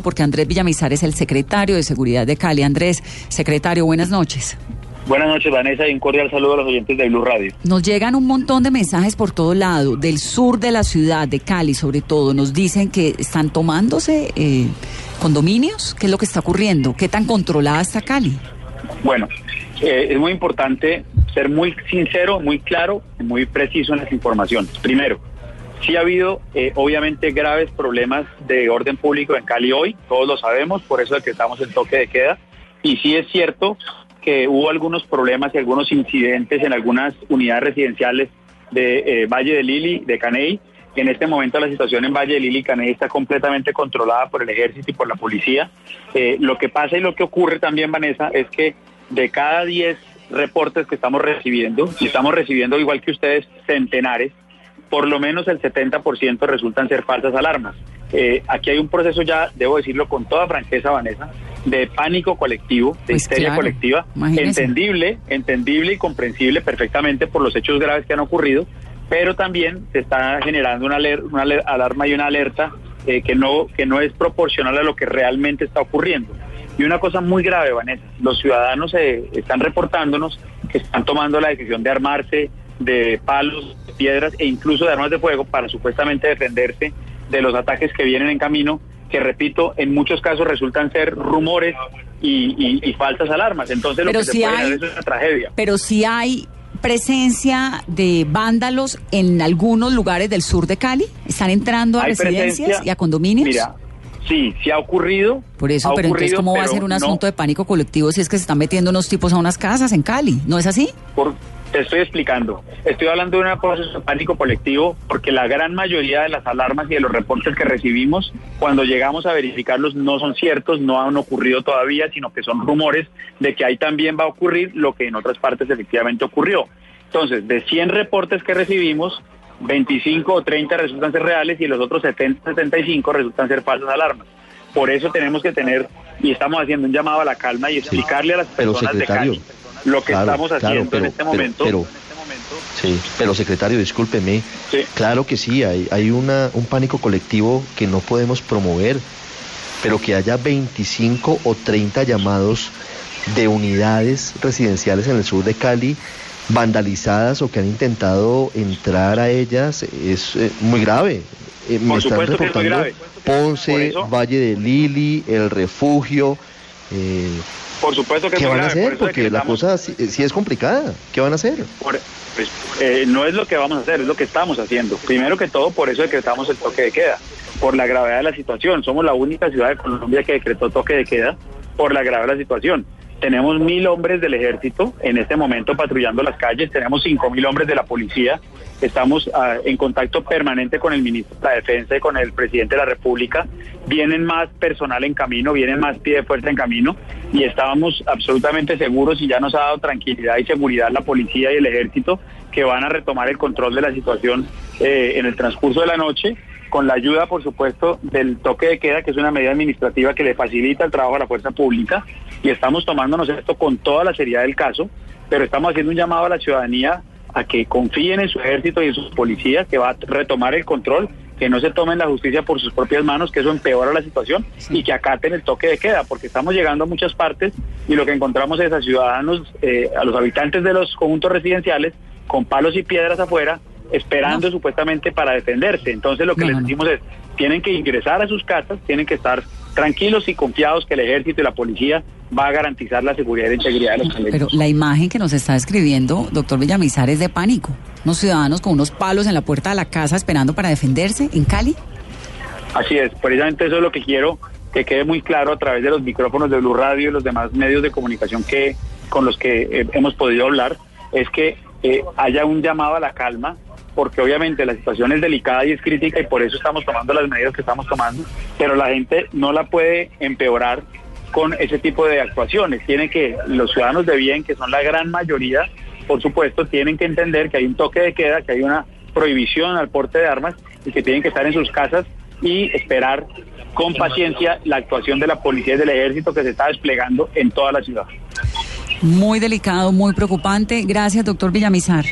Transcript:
porque Andrés Villamizar es el secretario de Seguridad de Cali. Andrés, secretario, buenas noches. Buenas noches, Vanessa, y un cordial saludo a los oyentes de Blue Radio. Nos llegan un montón de mensajes por todo lado, del sur de la ciudad, de Cali sobre todo. Nos dicen que están tomándose eh, condominios. ¿Qué es lo que está ocurriendo? ¿Qué tan controlada está Cali? Bueno, eh, es muy importante ser muy sincero, muy claro y muy preciso en las informaciones. Primero, sí ha habido eh, obviamente graves problemas de orden público en Cali hoy, todos lo sabemos, por eso es que estamos en toque de queda. Y sí es cierto que hubo algunos problemas y algunos incidentes en algunas unidades residenciales de eh, Valle de Lili, de Caney. En este momento la situación en Valle de Lili y Caney está completamente controlada por el ejército y por la policía. Eh, lo que pasa y lo que ocurre también, Vanessa, es que de cada 10 reportes que estamos recibiendo, y estamos recibiendo igual que ustedes centenares, por lo menos el 70% resultan ser falsas alarmas. Eh, aquí hay un proceso ya, debo decirlo con toda franqueza, Vanessa, de pánico colectivo, de Pues histeria claro, colectiva, imagínese. entendible, entendible y comprensible perfectamente por los hechos graves que han ocurrido, pero también se está generando una, aler- una alarma y una alerta eh, que, no, que no es proporcional a lo que realmente está ocurriendo. Y una cosa muy grave, Vanessa, los ciudadanos eh, están reportándonos que están tomando la decisión de armarse de palos, piedras e incluso de armas de fuego para supuestamente defenderse de los ataques que vienen en camino, que repito, en muchos casos resultan ser rumores y, y- y falsas alarmas. Entonces lo Pero que se sí puede hay- es una tragedia. Pero sí hay presencia de vándalos en algunos lugares del sur de Cali. ¿Están entrando a residencias y a condominios? Mira, sí, sí ha ocurrido. Por eso, pero entonces, ¿cómo va a ser un no asunto de pánico colectivo si es que se están metiendo unos tipos a unas casas en Cali? ¿No es así? por- te estoy explicando. Estoy hablando de un proceso de pánico colectivo porque la gran mayoría de las alarmas y de los reportes que recibimos, cuando llegamos a verificarlos, no son ciertos, no han ocurrido todavía, sino que son rumores de que ahí también va a ocurrir lo que en otras partes efectivamente ocurrió. Entonces, de 100 reportes que recibimos, 25 o 30 resultan ser reales y los otros 70, 75 resultan ser falsas alarmas. Por eso tenemos que tener, y estamos haciendo un llamado a la calma y explicarle a las Pero, personas de Cali lo que claro, estamos claro, haciendo pero- en este momento. pero- este Sí, pero secretario, discúlpeme. Sí. Claro que sí, hay, hay una, un pánico colectivo que no podemos promover, pero que haya 25 o 30 llamados de unidades residenciales en el sur de Cali vandalizadas o que han intentado entrar a ellas es eh, muy grave. Eh, me están es reportando grave. Ponce, Valle de Lili, El Refugio. eh, Por supuesto que ¿Qué van a por hacer? es que Porque la estamos- cosa sí, sí es complicada. ¿Qué van a hacer? por- pues, eh, no es lo que vamos a hacer, es lo que estamos haciendo. Primero que todo, por eso decretamos el toque de queda, por la gravedad de la situación. Somos la única ciudad de Colombia que decretó toque de queda por la gravedad de la situación. Tenemos mil hombres del ejército en este momento patrullando las calles, tenemos cinco mil hombres de la policía, estamos ah, en contacto permanente con el ministro de la Defensa y con el presidente de la República, vienen más personal en camino, vienen más pie de fuerza en camino y estábamos absolutamente seguros y ya nos ha dado tranquilidad y seguridad la policía y el ejército que van a retomar el control de la situación eh, en el transcurso de la noche con la ayuda, por supuesto, del toque de queda, que es una medida administrativa que le facilita el trabajo a la fuerza pública, y estamos tomándonos esto con toda la seriedad del caso, pero estamos haciendo un llamado a la ciudadanía a que confíen en su ejército y en sus policías, que va a retomar el control, que no se tomen la justicia por sus propias manos, que eso empeora la situación, y que acaten el toque de queda, porque estamos llegando a muchas partes y lo que encontramos es a ciudadanos, eh, a los habitantes de los conjuntos residenciales, con palos y piedras afuera, esperando No. supuestamente para defenderse. Entonces lo que No, les decimos es, tienen que ingresar a sus casas, tienen que estar tranquilos y confiados que el ejército y la policía va a garantizar la seguridad y la integridad de los Pero caleños. la imagen que nos está describiendo, doctor Villamizar, es de pánico. Unos ciudadanos con unos palos en la puerta de la casa esperando para defenderse en Cali. Así es, precisamente eso es lo que quiero que quede muy claro a través de los micrófonos de Blue Radio y los demás medios de comunicación que con los que eh, hemos podido hablar, es que eh, haya un llamado a la calma, porque obviamente la situación es delicada y es crítica y por eso estamos tomando las medidas que estamos tomando, pero la gente no la puede empeorar con ese tipo de actuaciones. Tienen que, los ciudadanos de bien, que son la gran mayoría, por supuesto, tienen que entender que hay un toque de queda, que hay una prohibición al porte de armas y que tienen que estar en sus casas y esperar con paciencia la actuación de la policía y del ejército que se está desplegando en toda la ciudad. Muy delicado, muy preocupante. Gracias, doctor Villamizar.